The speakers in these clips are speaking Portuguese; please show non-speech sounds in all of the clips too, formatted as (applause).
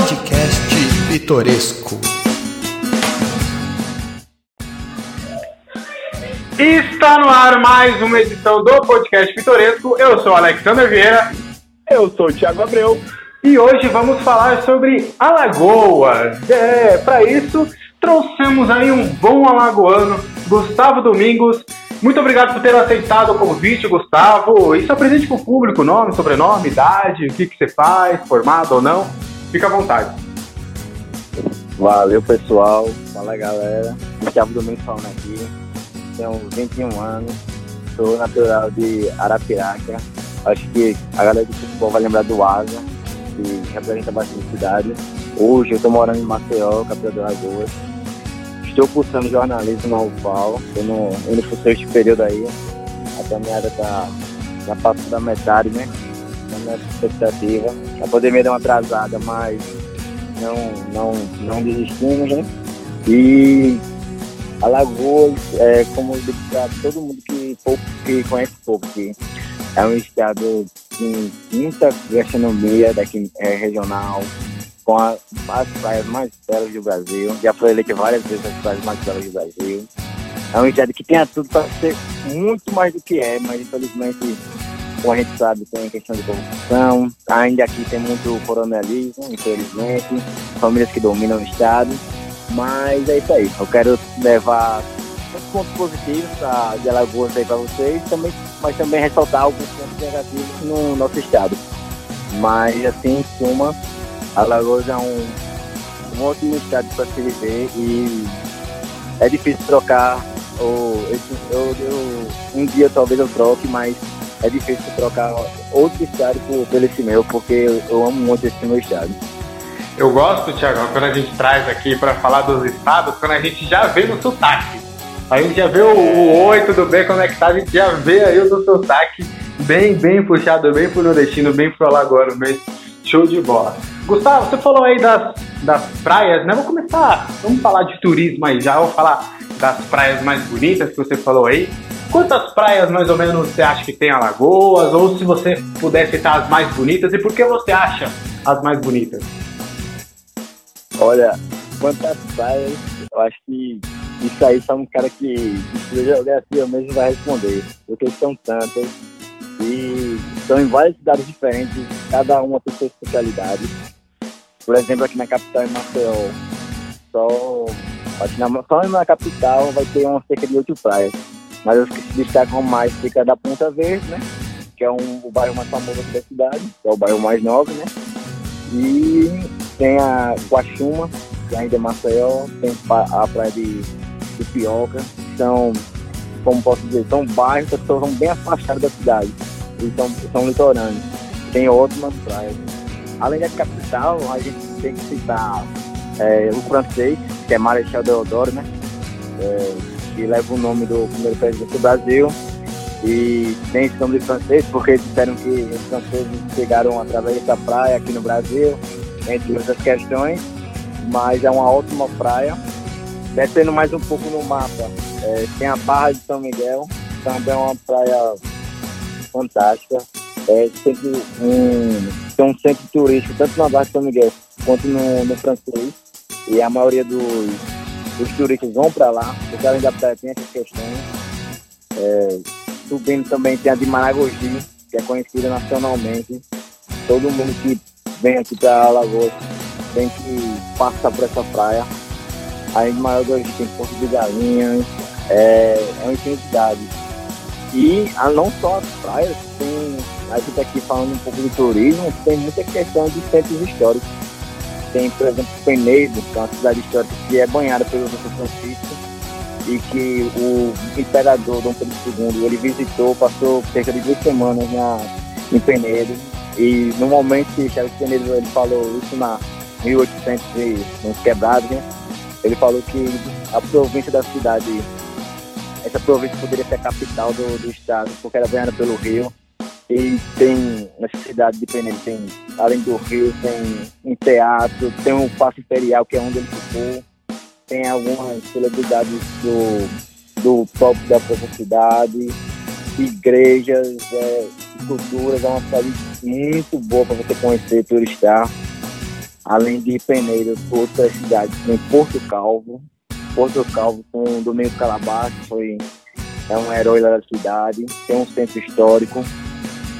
Podcast Pitoresco. Está no ar mais uma edição do Podcast Pitoresco. Eu sou Alexandre Vieira. Eu sou o Thiago Abreu. E hoje vamos falar sobre Alagoas. É, para isso, trouxemos aí um bom alagoano, Gustavo Domingos. Muito obrigado por ter aceitado o convite, Gustavo. E se apresente para o público, nome, sobrenome, idade, o que, que você faz, formado ou não. Fica à vontade. Valeu, pessoal. Fala, galera. Gustavo Domingos falando aqui. Tenho 21 anos. Sou natural de Arapiraca. Acho que a galera do futebol vai lembrar do Asa que representa bastante cidade. Hoje eu estou morando em Maceió, capital de Alagoas. Estou cursando jornalismo na UFAL, estou no, indo para o sexto período aí. A caminhada está já passou da metade, né? Minha expectativa. A pandemia deu uma atrasada, mas não, não, não desistimos, né? E Alagoas, é, como eu digo para todo mundo que, pouco, que conhece pouco, que é um estado com muita gastronomia daqui é, regional, com a, as praias mais belas do Brasil. Já foi eleito várias vezes as praias mais belas do Brasil. É um estado que tem tudo para ser muito mais do que é, mas infelizmente, como a gente sabe, tem questão de corrupção. Ainda aqui tem muito coronelismo, infelizmente, famílias que dominam o estado. Mas é isso aí. Eu quero levar os pontos positivos pra, de Alagoas aí para vocês, também, mas também ressaltar alguns pontos negativos no nosso estado. Mas, assim, em suma, Alagoas é um, um ótimo estado para se viver e é difícil trocar. Ou, eu, eu, um dia talvez eu troque, mas é difícil trocar outro estado por, pelo esse meu, porque eu, eu amo muito esse meu estado. Eu gosto, Tiagão, quando a gente traz aqui para falar dos estados, quando a gente já vê no sotaque. A gente já vê o, o oi, tudo bem, como é que tá? A gente já vê aí o do sotaque bem, bem puxado, bem pro nordestino, bem pro alagoano mesmo. Show de bola. Gustavo, você falou aí das, das praias, né? Vou começar, vamos falar de turismo aí já, vou falar das praias mais bonitas que você falou aí. Quantas praias mais ou menos você acha que tem Alagoas? Ou se você puder citar as mais bonitas, e por que você acha as mais bonitas? Olha, quantas praias, eu acho que isso aí só um cara que estuda geografia mesmo vai responder, porque são tantas e estão em várias cidades diferentes, cada uma tem sua especialidade. Por exemplo, aqui na capital, em Maceió, só, acho que na, só na capital vai ter uma cerca de oito praias. Mas os que se destacam mais fica da Ponta Verde, né? Que é um, o bairro mais famoso da cidade, que é o bairro mais nobre, né? E tem a Guaxuma, que ainda é Maceió, tem a praia de, de Pioca, são, como posso dizer, são bairros que são bem afastados da cidade, e são, são litorâneos. Tem ótimas praias. Além da capital, a gente tem que citar é, o francês, que é Marechal Deodoro, né? É, que leva o nome do primeiro presidente do Brasil. E tem esse nome de francês porque disseram que os franceses chegaram através dessa praia aqui no Brasil, entre outras questões. Mas é uma ótima praia. Descendo mais um pouco no mapa, é, tem a Barra de São Miguel, também é uma praia fantástica. É sempre um, tem um centro turístico, tanto na Barra de São Miguel quanto no, no francês. E a maioria dos os turistas vão para lá, porque além da praia tem essas questões. É, subindo também tem a de Maragogi, que é conhecida nacionalmente. Todo mundo que vem aqui para Alagoas tem que passar por essa praia. Além de Maragogi tem Porto de Galinhas, é, é uma infinidade. E a, não só as praias, tem, a gente tá aqui falando um pouco de turismo, tem muita questão de centros históricos tem, por exemplo, Penedo, que é uma cidade histórica que é banhada pelo São Francisco e que o imperador Dom Pedro II ele visitou, passou cerca de duas semanas na, em Penedo e no momento que Charles Penedo ele falou isso na 1800 e quebrados, né? ele falou que a província da cidade, essa província poderia ser a capital do, do estado, porque era banhada pelo rio e tem, nessa cidade de Penedo, tem, além do Rio, tem um teatro, tem um Paço Imperial, que é onde ele ficou, tem algumas celebridades do, do próprio da própria cidade, igrejas, é, culturas, é uma cidade muito boa para você conhecer, turistar. além de Peneiro, outras cidades, tem Porto Calvo, Porto Calvo com o Calabás, que foi é um herói lá da cidade, tem um centro histórico.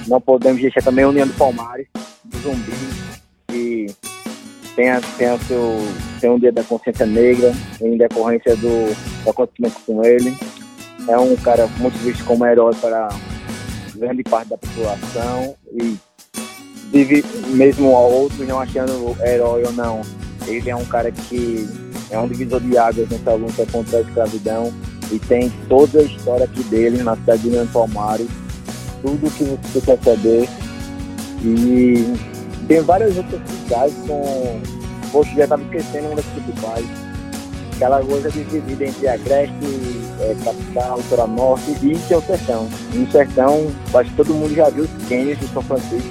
Não podemos deixar também a União do Palmares, do Zumbi, que tem, a, tem, a seu, tem um dia da consciência negra, em decorrência do, do acontecimento com ele. É um cara muito visto como herói para grande parte da população e vive, mesmo outros não achando herói ou não, ele é um cara que é um divisor de águas nessa luta contra a escravidão e tem toda a história aqui dele na cidade de Leandro Palmares, tudo que você quer saber. E tem várias outras cidades com. Poxa, já estava esquecendo uma das principais. Aquela coisa dividida entre Agreste, é, capital, litoral norte e seu sertão. No sertão, acho que todo mundo já viu os cânions de São Francisco.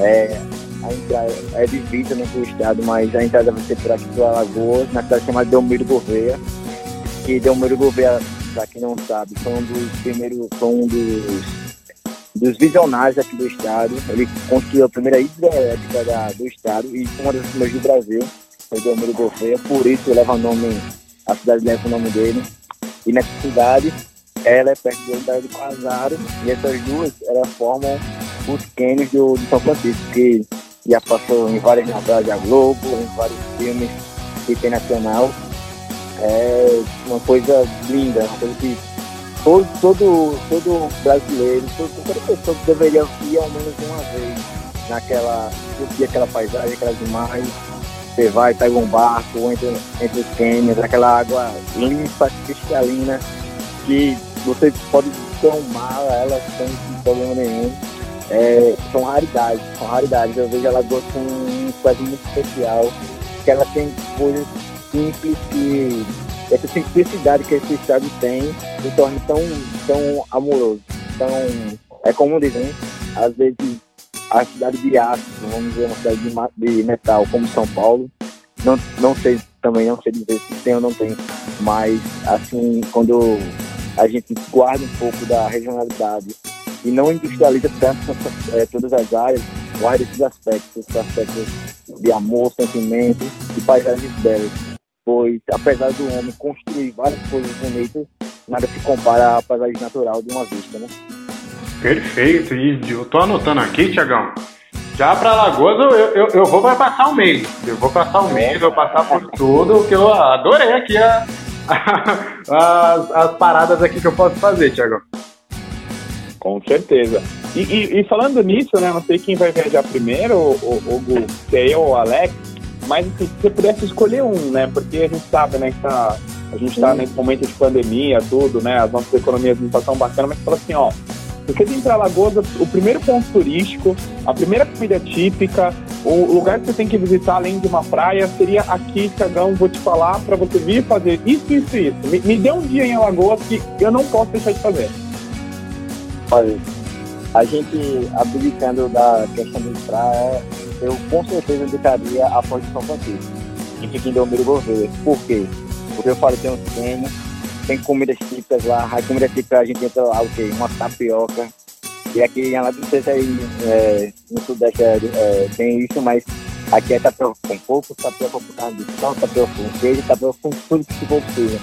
É, a entrada é divisa no estado, mas a entrada vai ser por aqui pela Alagoas, na cidade chamada Delmiro Gouveia que Delmiro Gouveia, para quem não sabe, foi um dos primeiros, foi um dos, dos visionários aqui do estado. Ele construiu a primeira hidrelétrica da, do estado e uma das primeiras do Brasil, foi Delmiro Gouveia, por isso leva o nome, a cidade leva o nome dele. E nessa cidade, ela é perto da cidade de Quasaro, e essas duas, elas formam os cânions do, de São Francisco, que já passou em várias novelas da Globo, em vários filmes que tem nacional é uma coisa linda, uma coisa que todo, todo, todo brasileiro, todo, toda pessoa que deveria ir ao menos uma vez naquela, curtir aquela paisagem, aquelas imagens. Você vai, pega um barco, entra entre os cânions, aquela água limpa, cristalina, que você pode tomar ela sem problema nenhum. É, são raridades, são raridades. Eu vejo ela com um coisa muito especial, que ela tem coisas simples que essa simplicidade que esse estado tem se torna tão, tão amoroso. Então, é como dizem, às vezes a cidade de aço, vamos dizer, uma cidade de, de metal como São Paulo, não, não sei também, não sei dizer se tem ou não tem, mas assim, quando a gente guarda um pouco da regionalidade e não industrializa tanto (laughs) é, todas as áreas, guarda esses aspectos, esses aspectos de amor, sentimento e paisagens belas pois apesar do homem construir várias coisas bonitas, nada se compara à paisagem natural de uma vista, né? Perfeito, e eu tô anotando aqui, Tiagão. Já para Lagoas eu, eu, eu vou passar um mês. Eu vou passar um mês, vou passar por tudo, que eu adorei aqui a, (laughs) a, as, as paradas aqui que eu posso fazer, Tiagão. Com certeza. E, e, e, falando nisso, né? Não sei quem vai viajar primeiro, o, o, o Gu, se é eu ou o Alex, mas assim, se você pudesse escolher um, né? Porque a gente sabe, né, que tá, a gente está nesse momento de pandemia, tudo, né? As nossas economias não estão bacana, mas fala assim, ó, você tem para Alagoas, o primeiro ponto turístico, a primeira comida típica, o lugar que você tem que visitar além de uma praia seria aqui, Cagão, vou te falar para você vir fazer isso, isso e isso. Me, me dê um dia em Alagoas que eu não posso deixar de fazer. Olha, a gente abdicando da questão de praia, eu com certeza indicaria a Ponte São Francisco, que fica em Delmiro Gouveia. Por quê? Porque eu falo que tem um cinema, tem comidas típicas lá, a comida típica a gente entra lá, o quê? Uma tapioca. E aqui em não sei se aí é, no Sudeste é, é, tem isso, mas aqui é tapioca com pouco, tapioca com carne de sal, tapioca com queijo, tapioca com tudo que for possível.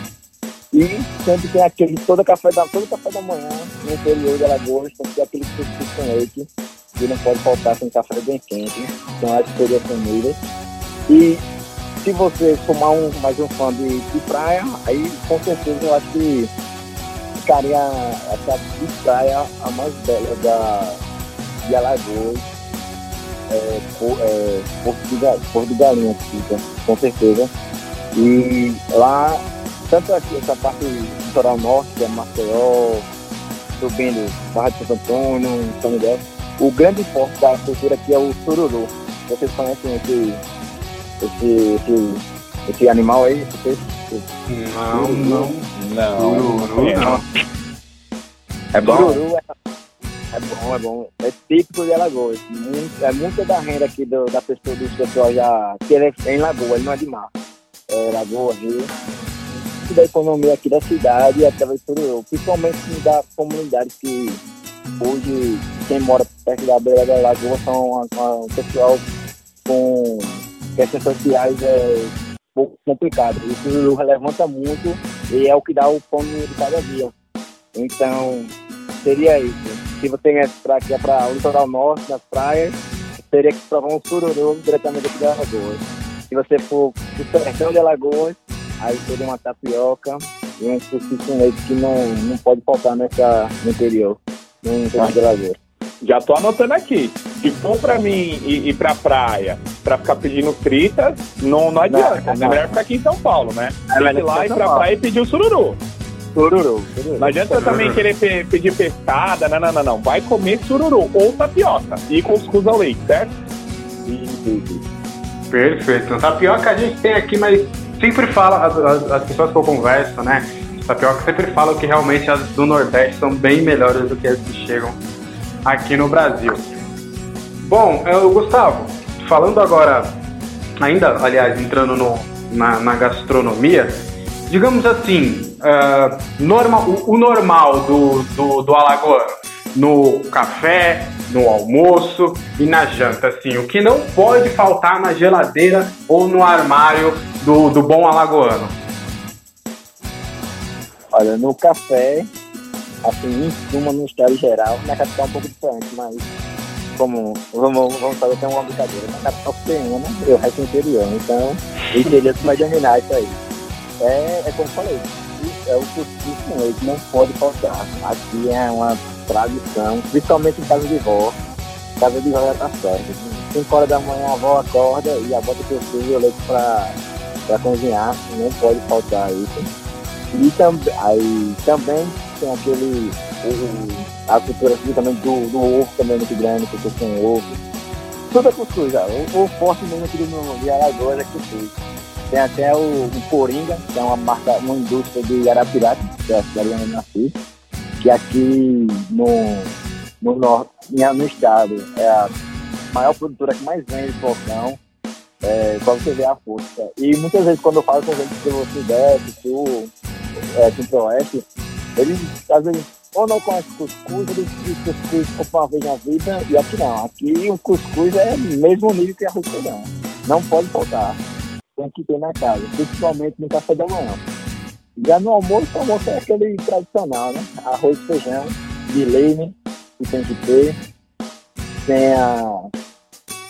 E sempre tem aquele, todo café da, todo café da manhã no interior de Alagoas, tem aquele cuscuz com leite que não pode faltar com café bem quente. Então acho que seria comida. E se você formar um, mais um fã de, de praia, aí com certeza eu acho que ficaria essa de praia a mais bela da, de Alagoas. É, por, é, Porto, de, Porto de Galinha fica, com certeza. E lá, tanto aqui, essa parte litoral norte, que é Maceió, subindo Barra de Santo Antônio, São Miguel, o grande forte da cultura aqui é o sururu. Vocês conhecem esse, esse, esse, esse animal aí? Não, não. Não. Sururu, não. É bom? Sururu é, é bom, é bom. É típico de Alagoas. Muito, é muita da renda aqui do, da pessoa, dos pessoal já. Que ele é em Lagoa, ele não é de mar. É Lagoa, Rio. da economia aqui da cidade e através do sururu. Principalmente da comunidade que Hoje, quem mora perto da beira da lagoa são um pessoal com questões sociais é pouco complicado. O sururu levanta muito e é o que dá o pão de cada dia. Então, seria isso. Se você quer para aqui para o litoral norte, nas praias, teria que provar um sururu diretamente aqui da Alagoas. Se você for para o sertão de Alagoas, aí seria uma tapioca e um leite que não, não pode faltar nessa, no interior, Já tô anotando aqui. Se for pra mim ir, ir pra praia pra ficar pedindo fritas, não, não adianta. Não, não. É melhor ficar aqui em São Paulo, né? É Tem que ir lá, ir pra praia e pedir o sururu. Sururu. Não adianta sururu. também querer pe pedir pescada, não, não, não, não. Vai comer sururu ou tapioca e cuscuz ao leite, certo? Perfeito. Tapioca a gente tem aqui, mas sempre fala, as, as, as pessoas que eu converso, né? Tapioca sempre falam que realmente as do Nordeste são bem melhores do que as que chegam aqui no Brasil. Bom, eu, Gustavo, falando agora, ainda, aliás, entrando no, na, na gastronomia, digamos assim, uh, normal, o, o, normal do, do, do alagoano, no café, no almoço e na janta, assim, o que não pode faltar na geladeira ou no armário do, do bom alagoano? Olha, no café, assim, em suma, no estado geral, na capital é um pouco diferente, mas como, vamos, vamos fazer até uma brincadeira, na capital pequena, eu resto interior, então, eu teria que mais dominar isso aí. É, é como eu falei, é o com leite, não pode faltar. Aqui é uma tradição, principalmente em casa de vó. Casa de vó já tá certo. 5 horas da manhã a avó acorda e a bota o cuscuz e o leite pra cozinhar, não pode faltar isso. E tam, aí também tem aquele. O, a cultura aqui também do, do ovo também muito grande, porque tem ovo. Tudo é cuscuz, já. O, o forte mesmo aqui no, de Alagoas é cuscuz. Tem até o, o Coringa, que é uma marca, uma indústria de Arapiraca, que é a cidade onde eu nasci, que aqui no, no norte, no estado, é a maior produtora que mais vende falcão, é, pra você ver a força. E muitas vezes quando eu falo com gente do Sudeste, Sul, é, Centro-Oeste, eles às vezes ou não conhecem cuscuz, eles dizem cuscuz compram uma vez na vida, e aqui não. Aqui o cuscuz é mesmo nível que arroz feijão. Não pode faltar. Tem que ter na casa, principalmente no café da manhã. Já no almoço, o almoço é aquele tradicional, né? Arroz, feijão, leite, que tem que ter. Tem a,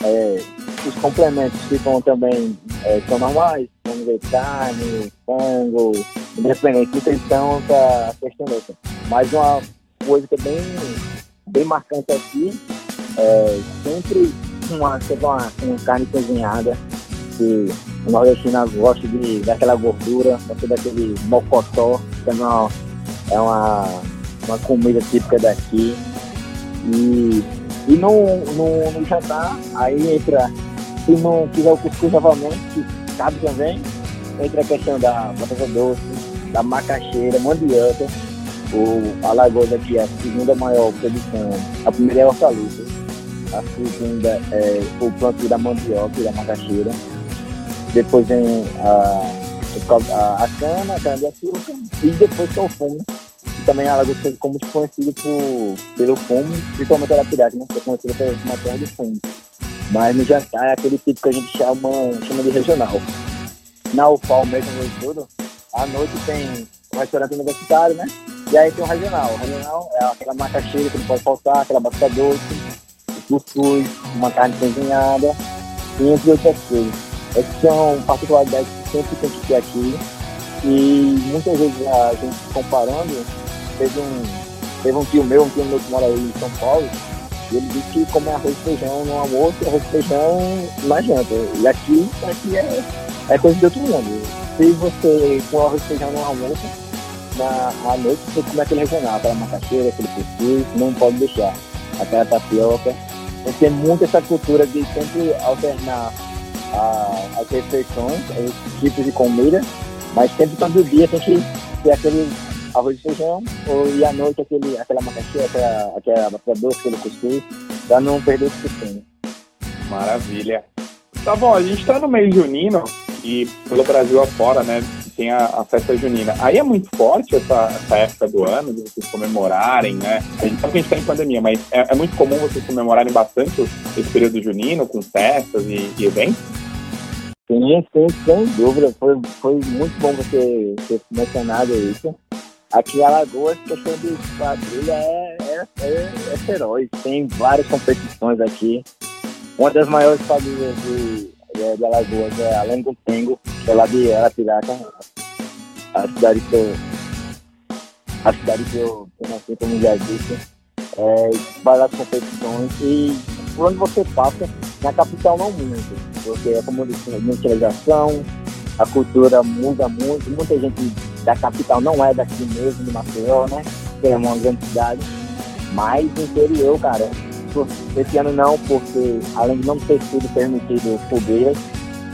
é, os complementos ficam também é, são normais, vamos ver carne, frango, independente de questão da questão dessa. Mas uma coisa que é bem, bem marcante aqui é sempre uma, uma, uma carne cozinhada, que o nordestino gosta de daquela gordura, gosta daquele mocotó, que é uma, é uma, uma comida típica daqui. E, e no, no, no jantar, aí entra se não quiser o cuscuz novamente, cabe também, entra a questão da batata doce, da macaxeira, mandioca. O Alagoas aqui é a segunda maior produção. A primeira é a hortaliça. A segunda é o plantio da mandioca e da macaxeira. Depois vem a, a, a cana, a cana de açúcar. E depois é o fumo. E também a Alagoas é como conhecido por, pelo fumo, principalmente a pirata, né? Que é conhecida pela terra de fumo. Mas no jantar é aquele tipo que a gente chama, chama de regional. Na UFAL mesmo, no tudo, à noite tem um restaurante universitário, né? E aí tem o regional. O regional é aquela macaxeira que não pode faltar, aquela batata doce, cuscuz, uma carne cozinhada, entre outras coisas. Essas são particularidades que sempre tem que ter aqui. E muitas vezes a gente comparando, teve um, teve um tio meu, um tio meu que mora aí em São Paulo, ele disse que come arroz e feijão no almoço arroz e feijão na janta. E aqui, aqui é, é coisa de outro mundo. Se você com arroz e feijão no almoço, na, à noite você come aquele regional, aquela macaxeira, aquele cuscuz, não pode deixar. Aquela tapioca. Tem muito essa cultura de sempre alternar a, as refeições, os tipos de comida, mas sempre todo dia tem que ter aquele arroz e feijão, ou, e à noite aquele, aquela macaxeira, aquela, aquela batata doce, aquele cuscuz, pra não perder esse costume. Maravilha. Tá bom, a gente tá no mês junino e pelo Brasil afora, né, tem a, a, festa junina. Aí é muito forte essa, essa, época do ano, de vocês comemorarem, né? A gente sabe que a gente tá em pandemia, mas é, é muito comum vocês comemorarem bastante esse período junino, com festas e, e eventos? Sim, sim, sem dúvida. Foi, foi muito bom você ter mencionado isso. Aqui em Alagoas, questão de quadrilha é, é, é, é feroz. Tem várias competições aqui. Uma das maiores quadrilhas de, de, de Alagoas é além do Tengo, que é lá de Arapiraca, a cidade que eu, a cidade que eu, que eu nasci, como já disse. É, várias competições e por onde você passa, na capital não muito, porque é como eu disse, mutilação, a cultura muda muito, muita gente da capital não é daqui mesmo, de Maceió, né? Que é uma grande cidade, mas interior, cara, esse ano não, porque além de não ter sido permitido fogueiras,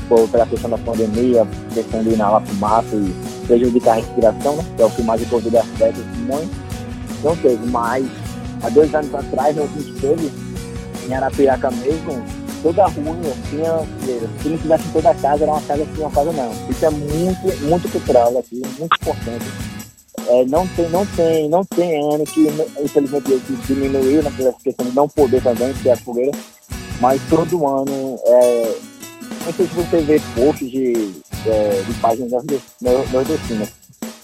por, pela questão da pandemia, questão de inalar fumaça e prejudicar a respiração, né? Que é o que mais o Covid afeta muito, não teve, mas há dois anos atrás, a gente teve, em Arapiraca mesmo, toda rua tinha. Se não tivesse toda a casa, era uma casa assim, uma casa não. Isso é muito, muito cultural aqui, muito importante. É, não tem, não tem, não tem ano que infelizmente diminuiu na né, questão de não poder também ter a fogueira, mas todo ano é, não sei se você vê posts de, é, de páginas nordestinas,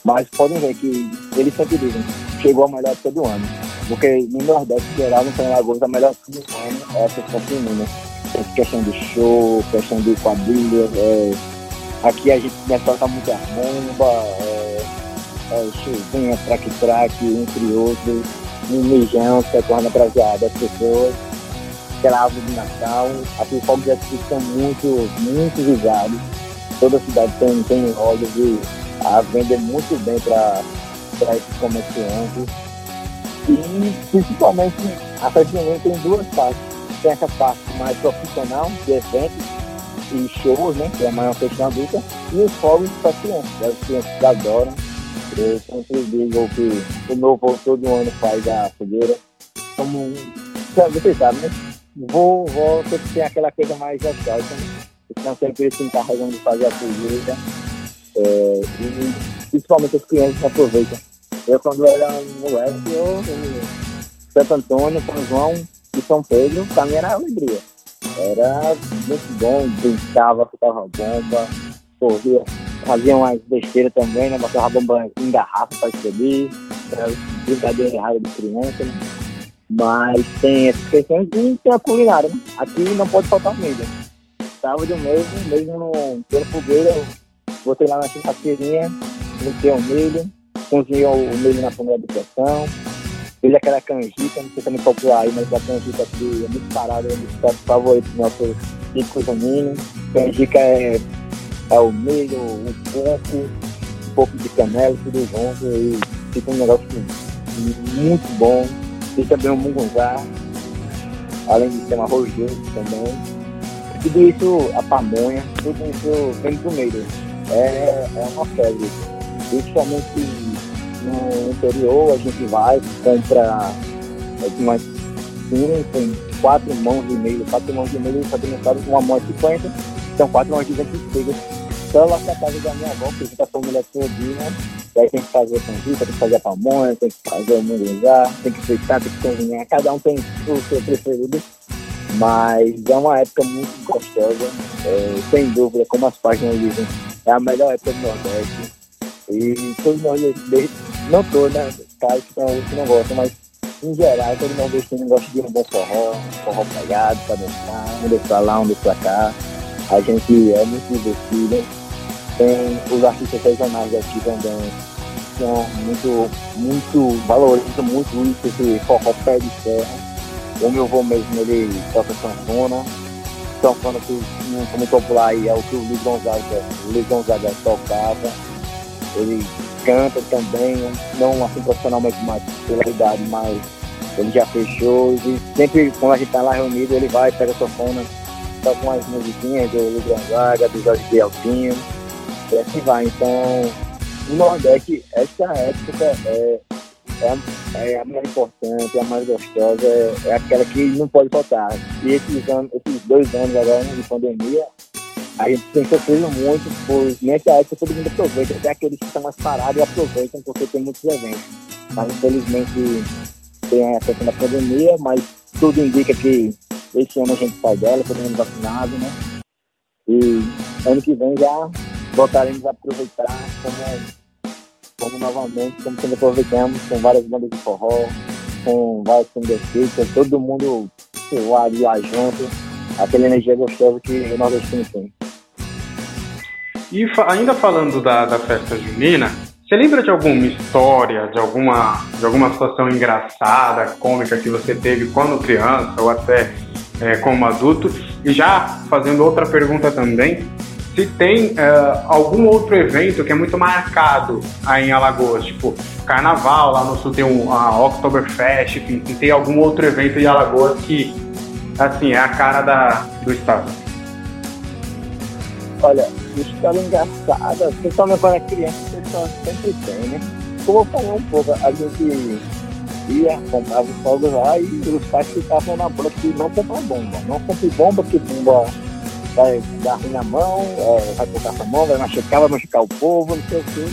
mas podem ver que eles sempre dizem chegou a melhor época do ano. Porque no Nordeste geral, São Lagoas, a melhor época do ano é a questão feminina questão de show, questão de quadrilha. É, aqui a gente começa a tocar muita bomba, é, é, showzinha, traque-traque, entre outros, um mijão que torna prazeada as pessoas. Aquela árvore de Natal, aqui os fogos de artifício são muito, muito visados. Toda a cidade tem, tem lojas e a venda é muito bem para esses comerciantes. E principalmente a festa tem duas partes tem essa parte mais profissional, de eventos e shows, né? Que é a maior questão adulta, e os fogos para crianças. As crianças adoram. Eu sempre digo que o meu avô todo ano faz a fogueira. Como você sabe, né? Vou, vou sempre tem aquela coisa mais nostálgica, né? Então sempre se encarregam de fazer a fogueira. É, e principalmente as crianças aproveitam. Eu quando era moleque, eu, eu Santo Antônio, São João, de São Pedro, pra mim era alegria. Era muito bom, brincava, ficava bomba, corria, fazia umas besteiras também, né? Botava bomba em garrafa pra explodir, era brincadeira errada de criança, né? Mas tem essas questões de ter a culinária, né? Aqui não pode faltar milho. Sábado mesmo, mesmo no pelo fogueira, botei lá na churrasqueirinha, botei o milho, cozinhei o milho na panela de pressão, ele é aquela canjica, não sei se é muito popular aí, mas a canjica aqui é muito parada, é um dos pratos favoritos do nosso típico junino. Canjica é, é o milho, o coco, um pouco de canela, tudo junto e fica um negócio muito bom. Fica bem um mungunzá, além de ser um arroz também. Tudo isso, a pamonha, tudo isso vem do meio. É, é uma febre. Principalmente no interior, a gente vai, compra umas cinco, quatro mãos de milho, quatro mãos de milho, só tem uma mão de 50, são quatro mãos de 25 Só lá na casa da minha avó, que a gente tá família todinha, e aí tem que fazer canjica, tem que fazer a pamonha, tem que fazer o munguzá, tem que fritar, tem que cozinhar, cada um tem o seu preferido. Mas é uma época muito gostosa, é, sem dúvida, como as páginas dizem, é a melhor época do Nordeste. E todos nós, não todos, né? Caras que, não, que não gostam, mas em geral, todo nordestino gosta de um bom forró, forró pegado pra dançar, um desce pra lá, um desce pra cá. A gente é muito divertido. Tem os artistas regionais aqui também, são muito, muito, valorizam muito isso, esse forró pé de serra. O meu avô mesmo, ele toca sanfona. Sanfona que não é muito popular aí é o que o Luiz Gonzaga, o Luiz Gonzaga tocava ele canta também, não assim profissionalmente mais pela idade, mas ele já fechou e sempre quando a gente tá lá reunido, ele vai, pega a sofona, toca umas musiquinhas do Luiz Gonzaga, do Jorge Bieltinho, e assim vai. Então, no Nordeste, essa época é, é, é a mais importante, é a mais gostosa, é, é, aquela que não pode faltar. E esses, anos, esses dois anos agora de pandemia, a gente tem sofrido muito, pois nessa época todo mundo aproveita, até aqueles que estão mais parados aproveitam porque tem muitos eventos. Mas infelizmente tem a questão da pandemia, mas tudo indica que esse ano a gente sai dela, todo mundo vacinado, né? E ano que vem já voltaremos a aproveitar como, como novamente, como sempre aproveitamos, com várias bandas de forró, com vários com todo mundo lá, lá junto, aquela energia gostosa que o nordestino tem. E ainda falando da, da festa junina, você lembra de alguma história, de alguma, de alguma situação engraçada, cômica que você teve quando criança ou até é, como adulto? E já fazendo outra pergunta também, se tem é, algum outro evento que é muito marcado aí em Alagoas, tipo Carnaval, lá no sul tem um, a Oktoberfest, enfim, se tem algum outro evento em Alagoas que, assim, é a cara da, do estado. Olha, história engraçada, principalmente quando é criança, o pessoal sempre tem, né? Como eu falei um pouco, a gente ia, comprava os fogos lá e os pais ficavam na bola que não comprar bomba. Não compre bomba, que bomba vai dar ruim na mão, é, vai colocar a mão, vai machucar, vai machucar o povo, não sei o quê.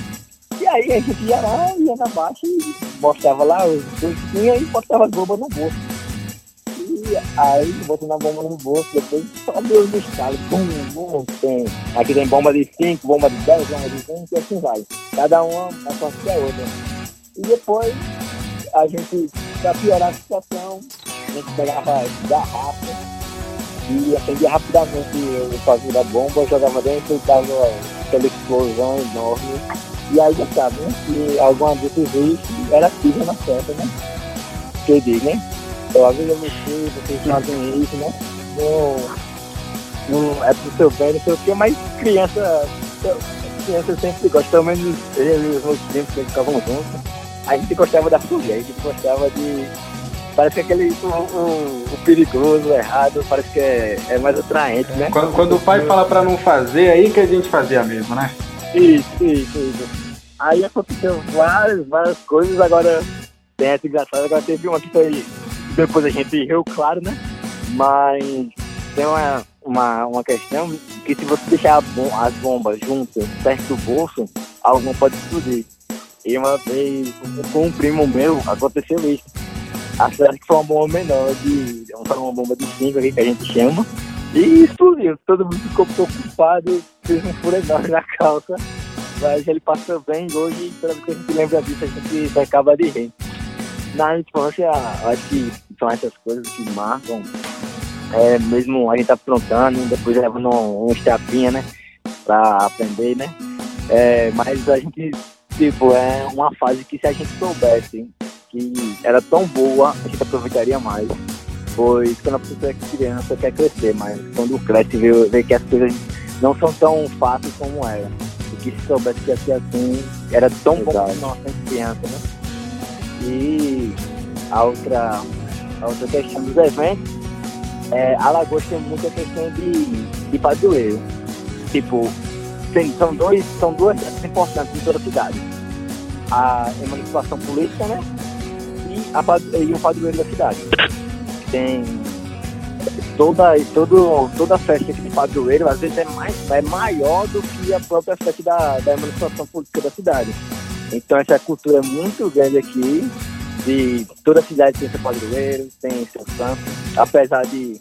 E aí a gente ia lá, ia na baixa e mostrava lá os dois e botava as bombas no bolso. Aí botou na bomba no bolso, depois só Deus dos caras, bum, bum, tem. Aqui tem bomba de 5, bomba de 10, bomba de 20 e assim vai. Cada uma é só que a outra. E depois a gente, pra piorar a situação, a gente pegava garrafa e acendia rapidamente o fazia da bomba, jogava dentro e aquela explosão enorme. E aí já sabe, né? Se alguma desses vezes era pisa na festa, né? Que digo, né? Eu aviso você, vocês fazem isso, né? Não, não é pro seu bem, não sei o quê, mas criança, criança sempre gosta, pelo menos eu e os meus primos que ficavam juntos, a gente gostava da fogueira, a gente gostava de. Parece que aquele o, o, o perigoso, o errado, parece que é, é mais atraente, né? Quando, quando o pai fala pra não fazer, aí que a gente fazia mesmo, né? Isso, isso, isso. Aí aconteceu várias, várias coisas, agora tem essa engraçada, agora teve uma que foi depois a gente riu, claro, né? Mas tem uma, uma, uma questão que se você deixar as bombas juntas, perto do bolso, alguma pode explodir. E uma vez, com um primo meu, aconteceu isso. A cidade que foi uma bomba menor, de, uma bomba de 5 que a gente chama, e explodiu. Todo mundo ficou preocupado, fez um furo enorme na calça. Mas ele passou bem hoje, toda vez que a gente lembra disso, a gente acaba de rir. Na infância, acho que são essas coisas que marcam. É, mesmo a gente aprontando, depois levando um, um estapinha, né? Pra aprender, né? É, mas a gente, tipo, é uma fase que se a gente soubesse que era tão boa, a gente aproveitaria mais. Pois quando a pessoa é criança quer crescer, mas quando cresce vê, vê que as coisas não são tão fáceis como era. E que se soubesse que ia ser assim, era tão Exato. bom quando nós criança, né? E a outra a outra questão dos eventos, é, Alagoas tem muita questão de, de padroeiro. Tipo, tem, são, dois, são duas importantes em toda a cidade. A emancipação política, né? E, a, e o padroeiro da cidade. Tem toda, todo, toda a festa de padroeiro, às vezes é, mais, é maior do que a própria festa da, da emancipação política da cidade. Então essa cultura é muito grande aqui de toda a cidade tem seu padroeiro, tem seu santo, apesar de,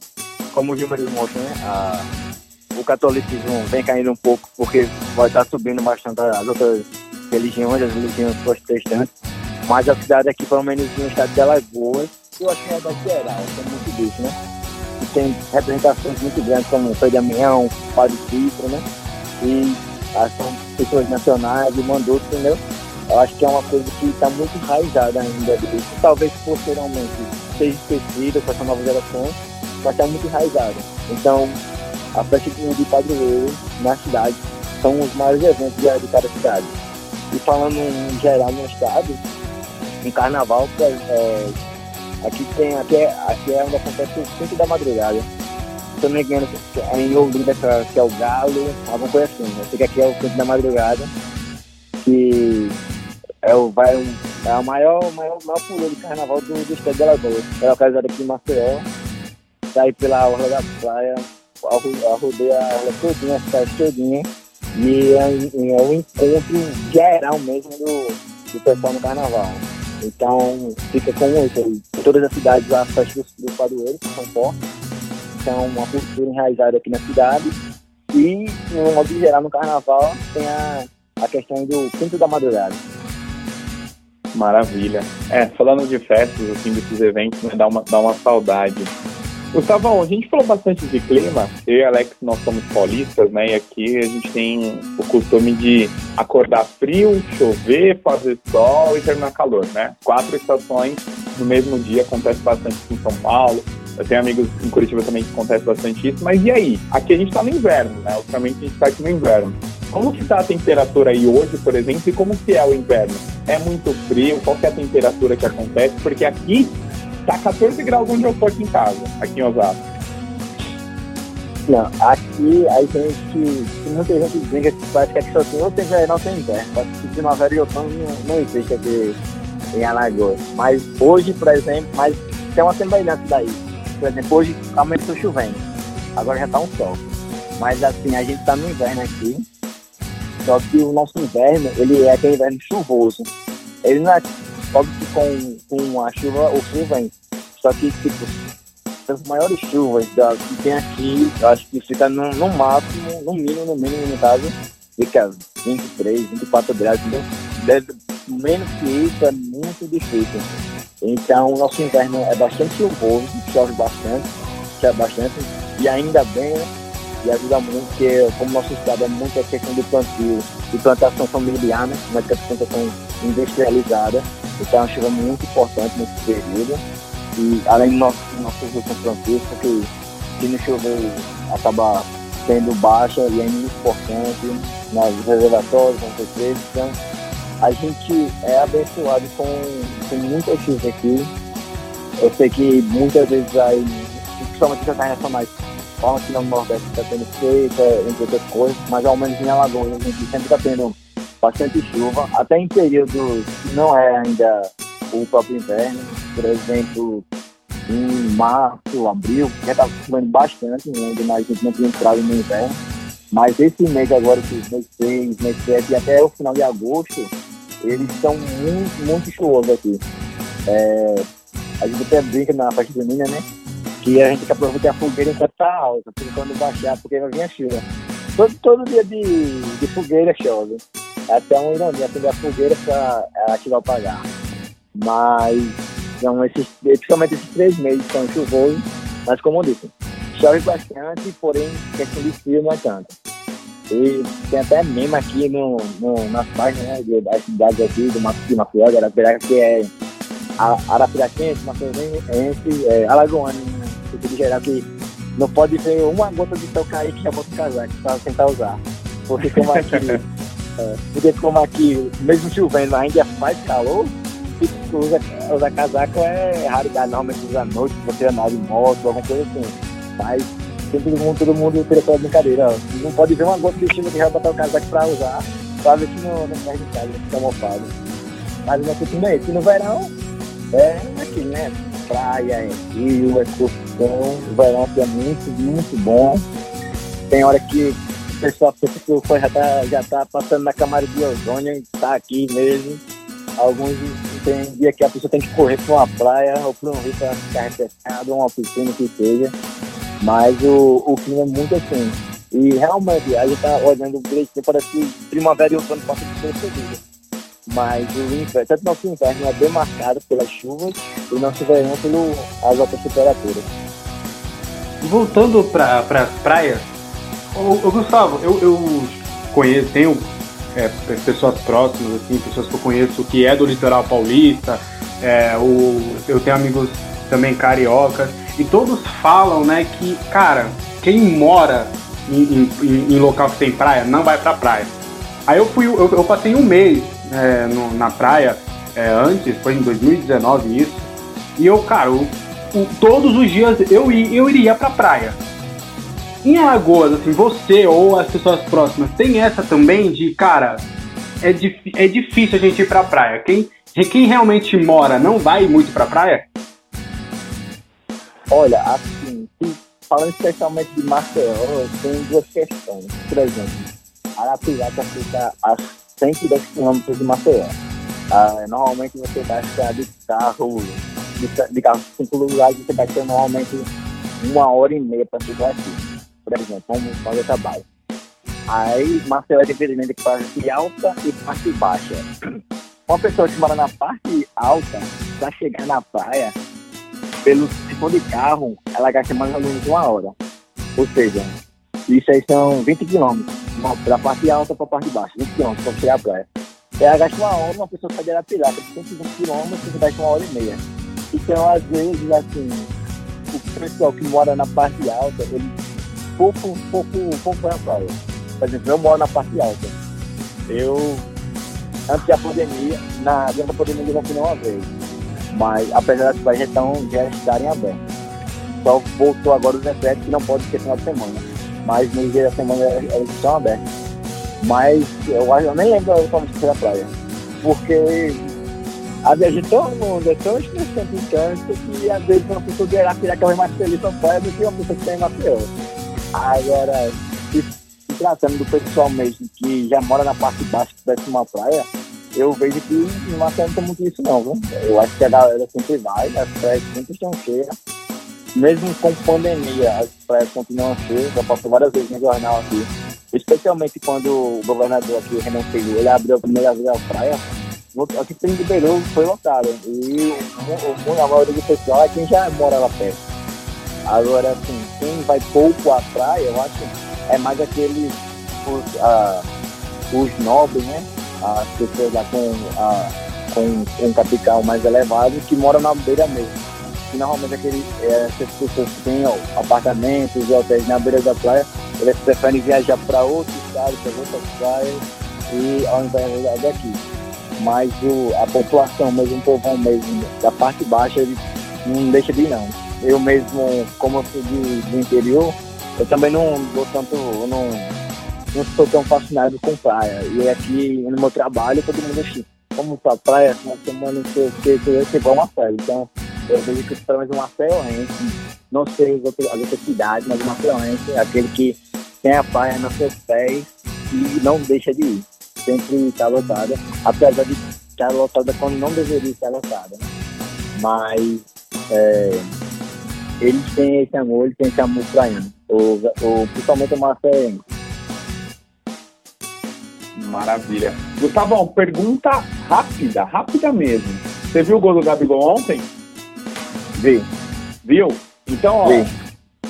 como os números mostram, né, a, o catolicismo vem caindo um pouco porque vai estar subindo bastante as outras religiões, as religiões protestantes, mas a cidade aqui, pelo menos no estado de Alagoas, eu acho que é da geral, tem muito disso, né? E tem representações muito grandes como o Frei Damião, o Padre Cícero, né? E ah, são pessoas nacionais e mandou, entendeu? Eu acho que é uma coisa que está muito enraizada ainda. Isso talvez posteriormente seja esquecida com essa nova geração, mas está muito enraizada. Então, a festa de padroeiro na cidade são os maiores eventos de, cada cidade. E falando em geral no estado, em carnaval, é, aqui tem, aqui é, aqui é onde acontece o 5 da madrugada. Se eu não me engano, é em Olinda, que é o Galo, alguma coisa assim. Eu sei que aqui é o 5 da madrugada. Que é o, vai é a maior, maior, maior pulou de carnaval do, do estado de Alagoas. É localizado aqui em Maceió. Saí pela orla da praia, arrodei a orla todinha, a cidade todinha. E é, é um encontro geral mesmo do, do pessoal no carnaval. Então fica com isso aí. Todas as cidades a festa dos, dos padroeiros, que são fortes. Então uma cultura enraizada aqui na cidade. E, no modo geral, no carnaval, tem a, a questão do quinto da madrugada. Maravilha. É, falando de festas, assim, desses eventos, né, dá, uma, dá uma saudade. Gustavão, a gente falou bastante de clima. Eu e Alex, nós somos paulistas, né? E aqui a gente tem o costume de acordar frio, chover, fazer sol e terminar calor, né? Quatro estações no mesmo dia, acontece bastante aqui em São Paulo. Eu tenho amigos em Curitiba também que acontece bastante isso. Mas e aí? Aqui a gente tá no inverno, né? Ultimamente a gente tá aqui no inverno. Como que tá a temperatura aí hoje, por exemplo, e como que é o inverno? É muito frio? Qual é a temperatura que acontece? Porque aqui tá 14 graus onde eu tô aqui em casa, aqui em Osasco. Não, aqui a gente, muita gente brinca que parece que aqui só tem ou tem verão ou tem inverno. Parece que primavera e outono não, existe aqui em Alagoas. Mas hoje, por exemplo, mas tem uma semelhança daí. Por exemplo, hoje aumentou chovendo. Agora já tá um sol. Mas assim, a gente tá no inverno aqui. Só que o nosso inverno, ele é aquele inverno chuvoso. Ele não é óbvio que com, com a chuva o frio vem. Só que, tipo, as maiores chuvas da, que tem aqui, eu acho que fica no, no máximo, no mínimo, no mínimo, no caso, fica 23, 24 graus. Então, deve, menos que isso é muito difícil. Então, o nosso inverno é bastante chuvoso, chove bastante, chove bastante, e ainda bem, né? E ajuda muito, porque como nosso estado é muito a questão do plantio e plantação familiar, né? Não é plantação industrializada, então é uma chuva muito importante nesse período. E além do nosso, nosso uso plantio, porque se não chover acaba sendo baixa e é muito importante nas reservatórios, nas represas. Então a gente é abençoado com, com muita chuva aqui. Eu sei que muitas vezes aí, principalmente as nacionais, falam que no Nordeste está tendo seca, entre outras coisas, mas ao menos em Alagoas a gente sempre está tendo bastante chuva, até em períodos que não é ainda o próprio inverno, por exemplo, em março, abril, já está chovendo bastante, né? ainda a gente não tinha entrado no inverno, mas esse mês agora, que mês 6, mês 7 e até o final de agosto, eles estão muito, muito chuvosos aqui. É, a gente até brinca na festa junina, né? Que a gente tem que aproveitar a fogueira enquanto está alta, porque quando baixar, porque vai vir a chuva. Todo, todo dia de, de fogueira chove. É até uma ironia acender a fogueira para ativar o pagar. Mas, são esses, principalmente esses três meses são chuvosos, mas como eu disse, chove bastante, porém, questão de frio não é tanto. E tem até meme aqui no, no, nas páginas né, das cidades aqui, do Mato de Arapiraca, que é Arapiraquense, Mafiosense, é, Alagoano, no sentido geral, que não pode ver uma gota de sol cair que já bota o casaco para tentar usar. Porque como aqui, (laughs) é, porque como aqui, mesmo chovendo, ainda faz calor, usa, usa casaco é raridade, normalmente usa à noite, você andar de moto, alguma coisa assim. Mas todo mundo, todo mundo tira aquela brincadeira, ó. Não pode ver uma gota de chuva que já botar o casaco pra usar, pra ver se não, não perde casa, fica mofado. Mas o nosso time é esse. No verão, é aqui, né? Praia, é rio, é excursão. O verão aqui é muito, muito bom. Tem hora que o pessoal fã já tá, já tá passando na camada de ozônio e tá aqui mesmo. Alguns tem dia que a pessoa tem que correr para uma praia ou para um rio para ficar refrescado, uma piscina que seja. Mas o, o clima é muito assim. E realmente, a gente tá olhando o bilhete, parece que primavera e outono passam de percebido. Mas o inverno, tanto nosso inverno é bem marcado pelas chuvas e nosso verão pelas altas temperaturas. Voltando para as praias, ô, ô, Gustavo, eu, eu conheço, tenho é, pessoas próximas, assim, pessoas que eu conheço que é do litoral paulista, é, o, eu tenho amigos também cariocas, e todos falam, né, que, cara, quem mora em, em, em local que tem praia não vai pra praia. Aí eu fui, eu, eu passei um mês é, no, na praia é, antes, foi em 2019 isso, e eu, cara, o, o, todos os dias eu, eu iria pra praia. Em Alagoas, assim, você ou as pessoas próximas tem essa também de, cara, é, é difícil a gente ir pra praia. Quem, quem realmente mora não vai muito pra praia? Olha, assim, falando especialmente de Maceió, tem duas questões. Por exemplo, Arapiraca fica a 110 km de Maceió. Ah, normalmente você ficar de carro, de, de carro cinco lugares, você ter normalmente uma hora e meia para chegar aqui. Por exemplo, vamos fazer trabalho. Aí Maceió é dividida entre parte alta e parte baixa. (clears throat) Uma pessoa que mora na parte alta, para chegar na praia, pelo, for de carro, ela gasta mais ou menos uma hora. Ou seja, isso aí são 20 quilômetros, da parte alta para a parte baixa, 20 quilômetros para chegar à praia. Ela gasta uma hora, uma pessoa sai de Arapiraca, 120 quilômetros, você gasta uma hora e meia. Então, às vezes, assim, o pessoal que mora na parte alta, ele pouco, pouco, pouco vai à praia. Por exemplo, eu moro na parte alta. Eu, antes da pandemia, na, durante a pandemia eu não fui nenhuma vez. Mas, apesar das praias então, já estarem abertas. Só voltou agora o decreto que não pode ser final de semana. Mas no dia da semana elas estão abertas. Mas eu, eu nem lembro a que fui à praia. Porque a viagem de todo mundo é tão estressante em canto que às vezes uma pessoa de Arapiraca vai mais feliz na praia do que uma pessoa que tem em Maceió. Agora, se, tratando do pessoal mesmo que já mora na parte baixa que uma praia, eu vejo que não tem muito isso não, viu? Eu acho que a galera sempre vai, as praias sempre estão cheias. Mesmo com pandemia, as praias continuam cheias, já passou várias vezes no jornal aqui. Especialmente quando o governador aqui, Renan Filho, ele abriu a primeira vez a praia, aqui em Ribeirão foi lotado. E a maioria do pessoal é quem já mora lá perto. Agora, assim, quem vai pouco à praia, eu acho é mais aqueles, os, ah, os nobres, né? As pessoas lá com, ah, com um capital mais elevado que moram na beira mesmo. E normalmente aqueles, é, pessoas que têm ó, apartamentos e hotéis na beira da praia, eles preferem viajar para outros estados, para outras praias, e ao invés daqui mas o, a população mesmo, o povão mesmo, da parte baixa, ele não deixa de ir não. Eu mesmo, como eu sou de, do interior, eu também não dou tanto, não, não sou tão fascinado com praia. E aqui no meu trabalho, todo mundo assim, como pra praia, uma semana, que, sempre vou uma praia. Então, eu vejo que pelo menos uma cearense, não sei as outras, as outras cidades, mas uma cearense é aquele que tem a praia nos seus pés e não deixa de ir sempre está lotada, apesar de estar lotada quando não deveria estar lotada. Mas é, eles têm esse amor, eles têm esse amor praiano, o, o, principalmente o Marcelo. Maravilha. Gustavão, pergunta rápida, rápida mesmo. Você viu o gol do Gabigol ontem? Vi. Viu? Então, ó, Vi.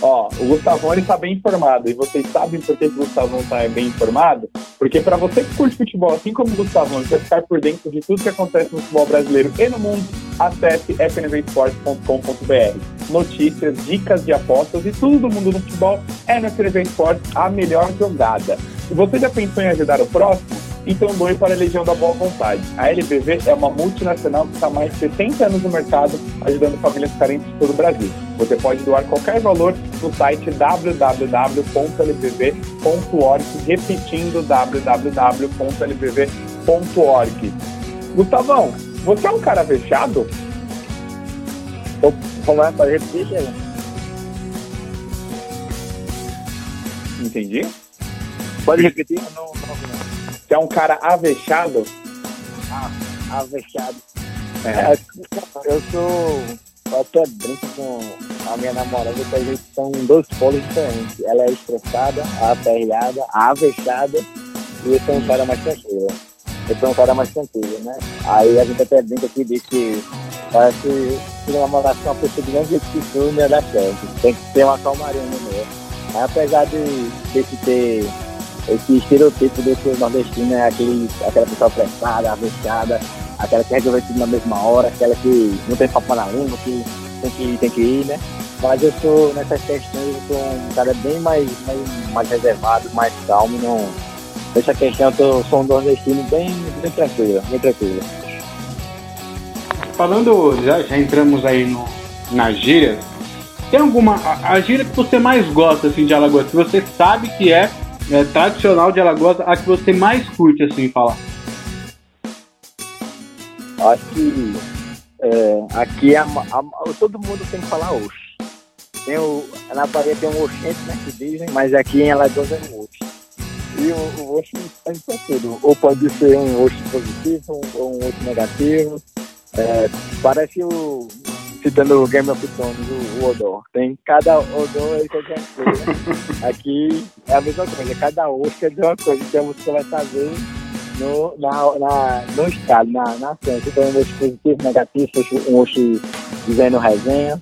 Ó, o Gustavão ele tá bem informado. E vocês sabem por que o Gustavão tá bem informado? Porque para você que curte futebol, assim como o Gustavão, e quer ficar por dentro de tudo que acontece no futebol brasileiro e no mundo, acesse fnvesports.com.br. Notícias, dicas de apostas e tudo do mundo do futebol é no FNV Esportes a melhor jogada. Se você já pensou em ajudar o próximo, então doe para a Legião da Boa Vontade. A LBV é uma multinacional que está há mais de 60 anos no mercado, ajudando famílias carentes de todo o Brasil. Você pode doar qualquer valor no site www.lbv.org, repetindo www.lbv.org. Gustavão, você é um cara fechado? Como é para repetir, Entendi. Pode repetir? Não, não, não. Você é um cara avexado? Ah, avexado. É. é eu sou. Eu até brinco com a minha namorada que a gente são dois polos diferentes. Ela é estressada, aperreada, avexada, e eu sou um cara mais tranquilo. Eu sou um cara mais tranquilo, né? Aí a gente até brinca aqui diz que parece que namorar com uma pessoa de grande tu não ia dar certo. Tem que ter uma calmaria no meio. Apesar de ter que ter esse estereotipo desse nordestino é aquele, aquela pessoa prestada, avexada, aquela que resolve tudo na mesma hora, aquela que não tem papo na língua, que tem que ir, tem que ir, né? Mas eu sou, nessas questões, eu sou um cara bem mais, mais, mais reservado, mais calmo, não... Nessa questão eu sou um nordestino bem, bem tranquilo, bem tranquilo. Falando, já, já entramos aí no, nas gírias, tem alguma, a, a gíria que você mais gosta, assim, de Alagoas, que você sabe que é é, tradicional de Alagoas, a que você mais curte, assim, falar? Acho que é, aqui a, a, todo mundo tem que falar oxe. Tem o, na Bahia tem um oxente, né, que dizem, mas aqui em Alagoas é um oxe. E o, o oxe faz pra tudo. Ou pode ser um oxe positivo ou um oxe negativo. É, parece o citando o Game of Thrones, o, o Odor. Tem cada Odor aí qualquer coisa. (laughs) Aqui é a mesma coisa, cada osca é de uma coisa. Então você vai saber no, na, na, no estado, na, na ciência. Então, um osso positivo, negativo, um osso dizendo resenha.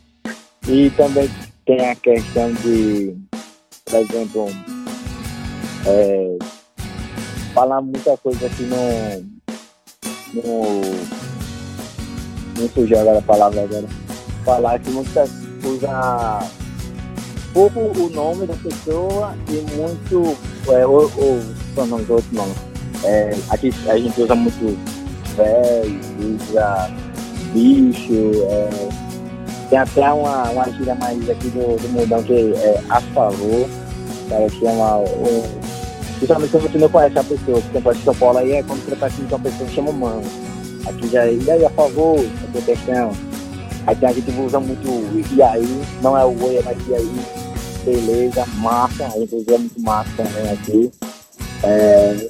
E também tem a questão de, por exemplo, é, falar muita coisa aqui no. no não surgiu agora a palavra agora. Falar que muita usa pouco o nome da pessoa e muito. É, ou, ou só não, outro nome. É, aqui a gente usa muito velho, usa bicho, é, tem até uma, uma gíria mais aqui do, do mundão que é a favor, cara, chama um, Principalmente quando você não conhece a pessoa, por exemplo, em São Paulo aí é quando você tá com uma pessoa que chama mano. Aqui já é, e aí, a favor, essa questão. Aqui a gente usa muito e aí, não é o oi, é mais e aí, beleza, massa, a gente usa muito massa também aqui. É,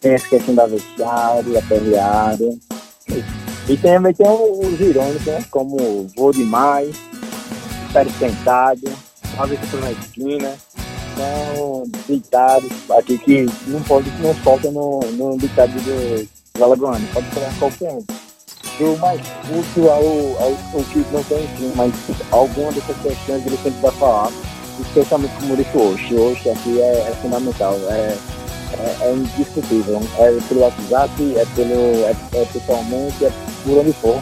tem essa questão da vestiária, aperreada. E também tem os irônicos, né? Como vou demais, espero sentado, uma vez tô na esquina. São ditados aqui que não pode, não falta no, no ditado do Alagoano, pode ser qualquer um. Do mais curto ao, ao, ao que não tem enfim, mas alguma dessas questões ele sempre vai falar, especialmente como disse hoje. Hoje aqui é, é fundamental. É, é, é, indiscutível. É pelo WhatsApp, é, pelo, é, é pessoalmente, é por onde for.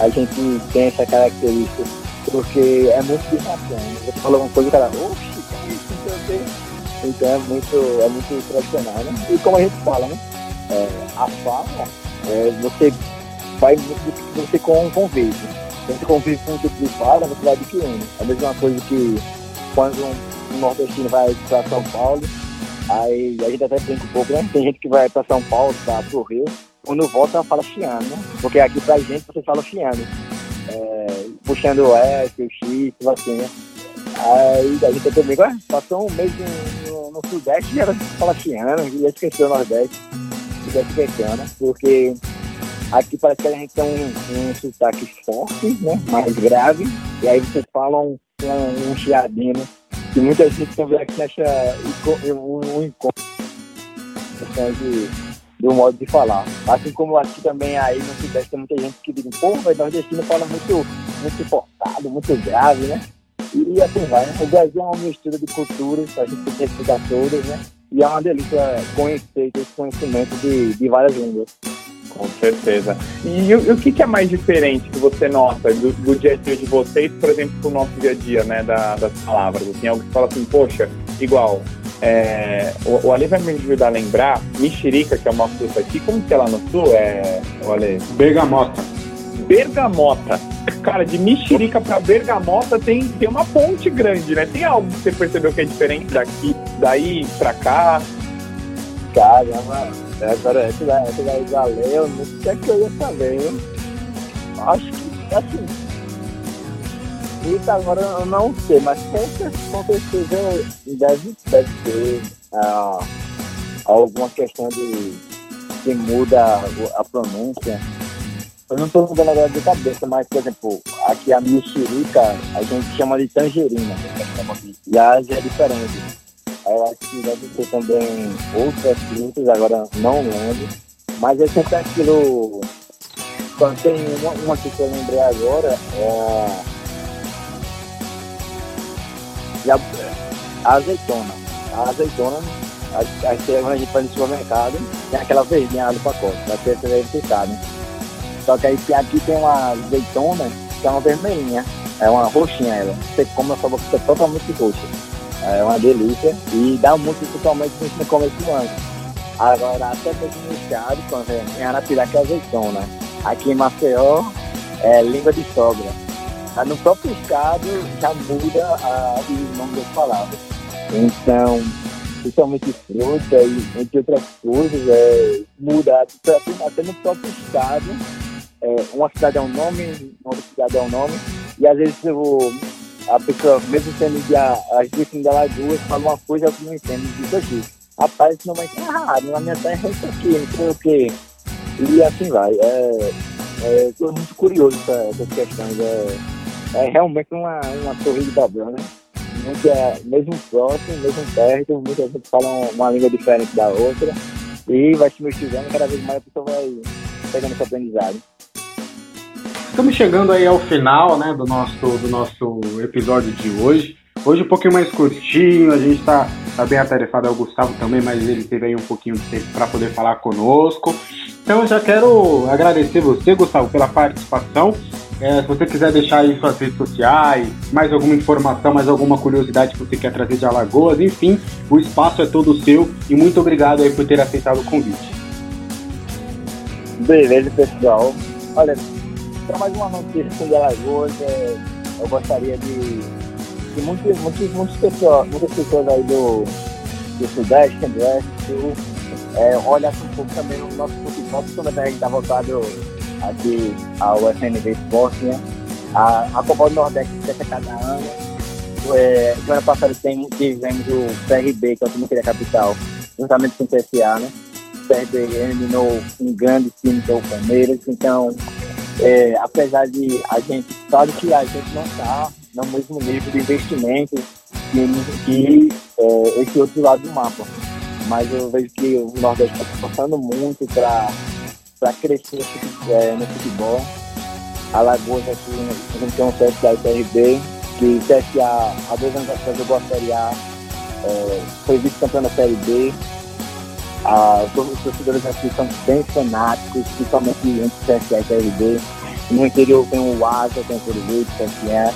A gente tem essa característica, porque é muito bizarro. Você fala uma coisa e o cara, oxe, que isso, não sei o. Então é muito, é muito tradicional, né? E como a gente fala, né? É, a fala, é, você vai você convive. Se você convive com um tipo de fala, você vai adquirindo. É a mesma coisa que quando um, nordestino vai para São Paulo, Aí a gente até brinca um pouco, né? Tem gente que vai para São Paulo, para pro Rio, quando volta fala chiano, né? Porque aqui pra gente você fala chiano. É, puxando o S, o X, assim, né? Aí a gente até brinca, ué, passou um mês no, no, Sudeste e ela fala chiano, e esqueceu o Nordeste. Sudeste esqueceu, né? Porque aqui parece que a gente tem um, um sotaque forte, né? Mais grave, e aí vocês falam um, um, chiadinho, que muita gente também aqui acha um, encontro de, do modo de falar. Assim como aqui também aí no Sudeste tem muita gente que diz, pô, mas nordestino fala muito, muito forçado, muito grave, né? E assim vai, né? O Brasil é uma mistura de culturas, a gente tem que todas, né? E é uma delícia conhecer esse conhecimento de, de várias línguas. Com certeza. E, o, o que, que, é mais diferente que você nota do, do, dia a dia de vocês, por exemplo, pro nosso dia a dia, né, da, das palavras? Assim, algo que fala assim, poxa, igual, é, o, o Ale vai me ajudar a lembrar, mexerica, que é uma fruta aqui, como que é lá no sul? É, o Ale? Bergamota. Bergamota. Cara, de mexerica para bergamota tem, tem uma ponte grande, né? Tem algo que você percebeu que é diferente daqui, daí para cá? Caramba, agora essa daí, essa daí valeu, não sei o que eu ia saber, hein? Acho que, assim, isso agora eu não sei, mas com certeza deve, deve ter ah, alguma questão de que muda a, pronúncia. Eu não estou lembrando agora de cabeça, mas, por exemplo, aqui a mexerica a gente chama de tangerina. E a é diferente. Eu acho que deve ter também outras frutas, agora não lembro. Mas é sempre aquilo. Só tem uma, uma que eu lembrei agora, é a, azeitona. A azeitona, a, a, a gente vai no supermercado, tem aquela verdinha do pacote, deve ficar, né? Só que aí aqui tem uma azeitona que é uma vermelhinha, é uma roxinha ela. Você come a sua boca fica totalmente roxa. É uma delícia e dá muito totalmente no começo do ano. Agora, até mesmo no estado, quando é em Arapiraca é azeitona. Aqui em Maceió é língua de sogra. No próprio estado já muda a, o nome das palavras. Então, principalmente fruta e entre outras coisas, é, muda até no próprio estado. É, uma cidade é um nome, outra cidade é um nome, e às vezes eu a pessoa, mesmo sendo de as duas duas, fala uma coisa que não entende disso aqui. Rapaz, isso não vai ser errado, na minha terra é isso aqui, não sei o quê. E assim vai. É, é, tô muito curioso com essas questões. É, é realmente uma, uma torre de Babel, né? É, mesmo próximo, mesmo perto, muita gente fala uma língua diferente da outra e vai se misturando, cada vez mais a pessoa vai pegando esse aprendizado. Estamos chegando aí ao final né, do, nosso, do nosso episódio de hoje. Hoje um pouquinho mais curtinho, a gente está tá bem atarefado, é o Gustavo também, mas ele teve aí um pouquinho de tempo para poder falar conosco. Então eu já quero agradecer você, Gustavo, pela participação. É, se você quiser deixar aí suas redes sociais, mais alguma informação, mais alguma curiosidade que você quer trazer de Alagoas, enfim, o espaço é todo seu e muito obrigado aí por ter aceitado o convite. Beleza, pessoal. Olha, para mais uma notícia de Alagoas, é, eu gostaria de que muitas, muitas, muitas, pessoas, muitas pessoas aí do, do Sudeste, Centro-Oeste, Sul, é, olhassem um pouco também o nosso futebol, principalmente a gente está voltado aqui ao FNV Esporte, né? A, a Copa do Nordeste é cada ano. É, semana passada tem, tivemos o CRB, que é o time da capital, juntamente com o CSA, né? O CRB eliminou um grande time que é o Palmeiras, então, é, apesar de a gente, claro que a gente não está no mesmo nível de investimento que, que é, esse outro lado do mapa, mas eu vejo que o Nordeste está esforçando muito para crescer é, no futebol. Alagoas aqui, a gente tem um teste da ITRB, que CSA há dois anos atrás jogou a Série A, é, foi vice-campeão da Série B. Ah, os torcedores aqui são bem fanáticos, principalmente entre CSA e TRB. No interior tem o Asa, tem o Curitiba, o CSA.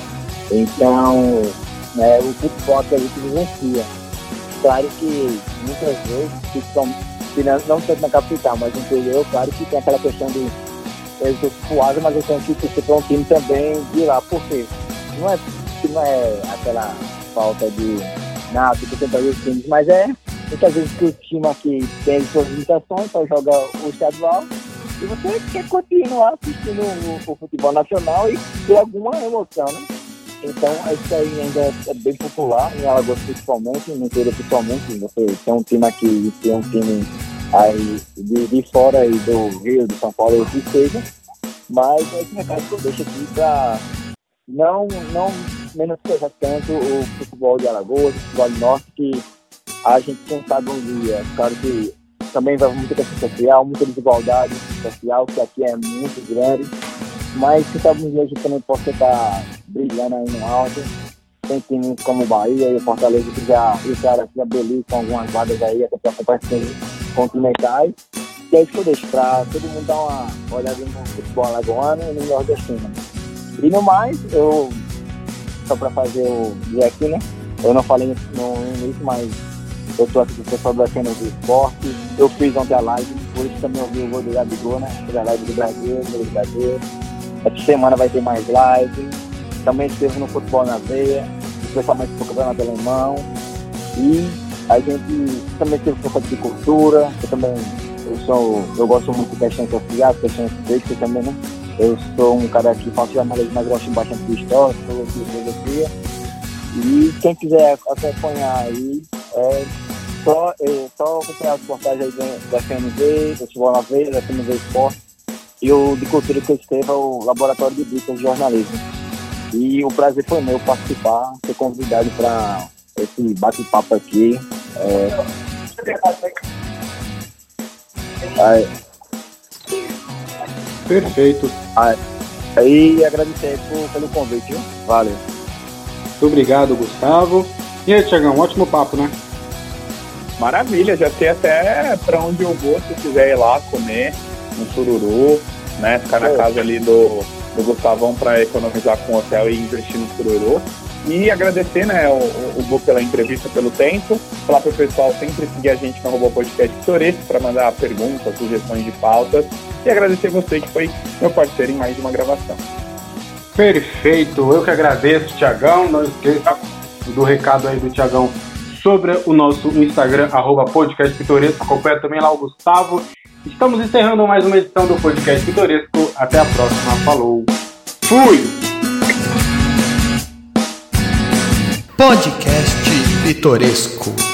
Então, né, o futebol que a gente vivencia. Claro que muitas vezes, principalmente não, tanto na capital, mas no interior, claro que tem aquela questão de eu sou mas eu tenho que torcer um time também de lá. Por quê? Não é, não é aquela falta de nada, que tentar os times, mas é muitas vezes que o time aqui tem suas limitações, só joga o estadual, e você quer continuar assistindo o, o futebol nacional e ter alguma emoção, né? Então, isso aí ainda é bem popular, em Alagoas principalmente, no interior principalmente. Você tem um time aqui, tem um time aí de, de fora aí do Rio, de São Paulo, o que seja. Mas é esse recado que eu deixo aqui para não, não menosprezar tanto o futebol de Alagoas, o futebol do Norte, que a gente sabe um dia, claro que também vai muita questão social, muita desigualdade social, que aqui é muito grande mas sabe um dia a gente também possa estar brilhando aí no alto. Tem times como Bahia e Fortaleza que já entraram aqui a Belize com algumas vagas aí, até para competições continentais. E é isso que eu deixo, para todo mundo dar uma olhada no futebol alagoano e no nordestino. E no mais, eu, só para fazer o dia aqui, né? Eu não falei no início, mas eu tô aqui com o pessoal do FN do Esporte. Eu fiz ontem a live, isso também ouvi o gol do Gabigol, né? Fiz a live do Brasil, do Brasil. Essa semana vai ter mais live. Também esteve no Futebol na Veia, especialmente no Campeonato Alemão. E a gente também teve um pouco de cultura. Eu também eu sou, eu gosto muito de questões sociais, questões políticas também, né? Eu sou um cara que faço jornalismo, mas gosto bastante de história, filosofia. E quem quiser acompanhar aí, é só, é, só acompanhar as portagens aí da do Futebol na Veia, da FNV Esporte e o de cultura que eu escrevo é o Laboratório de Dicas de Jornalismo. E o prazer foi meu participar, ser convidado para esse bate-papo aqui. É... Aí. Perfeito. Aí agradecer por, pelo convite, viu? Valeu. Muito obrigado, Gustavo. E aí, Tiagão, ótimo papo, né? Maravilha, já sei até para onde eu vou se quiser ir lá comer um sururu, né? Ficar na casa ali do, do Gustavão para economizar com o hotel e investir no sururu. E agradecer, né, o, o Gu pela entrevista, pelo tempo. Falar para o pessoal sempre seguir a gente no Robô Podcast Pitoresco para mandar perguntas, sugestões de pautas. E agradecer você que foi meu parceiro em mais uma gravação. Perfeito, eu que agradeço, Tiagão. Não esqueça do recado aí do Tiagão sobre o nosso Instagram, arroba podcast pitoresco. Acompanha também lá o Gustavo Estamos encerrando mais uma edição do podcast Pitoresco. Até a próxima. Falou. Fui! Podcast Pitoresco.